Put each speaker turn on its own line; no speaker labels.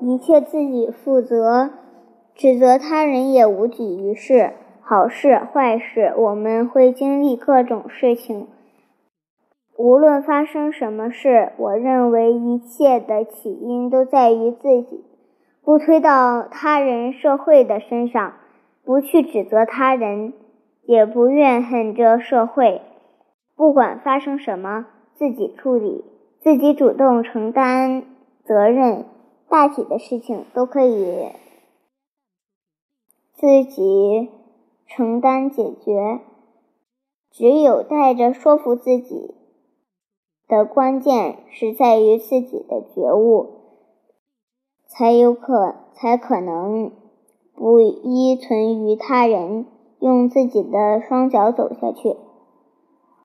一切自己负责，指责他人也无济于事。好事坏事，我们会经历各种事情。无论发生什么事，我认为一切的起因都在于自己，不推到他人、社会的身上，不去指责他人，也不怨恨这社会。不管发生什么，自己处理，自己主动承担责任，大体的事情都可以自己承担解决。只有带着说服自己。的关键是在于自己的觉悟，才有可才可能不依存于他人，用自己的双脚走下去。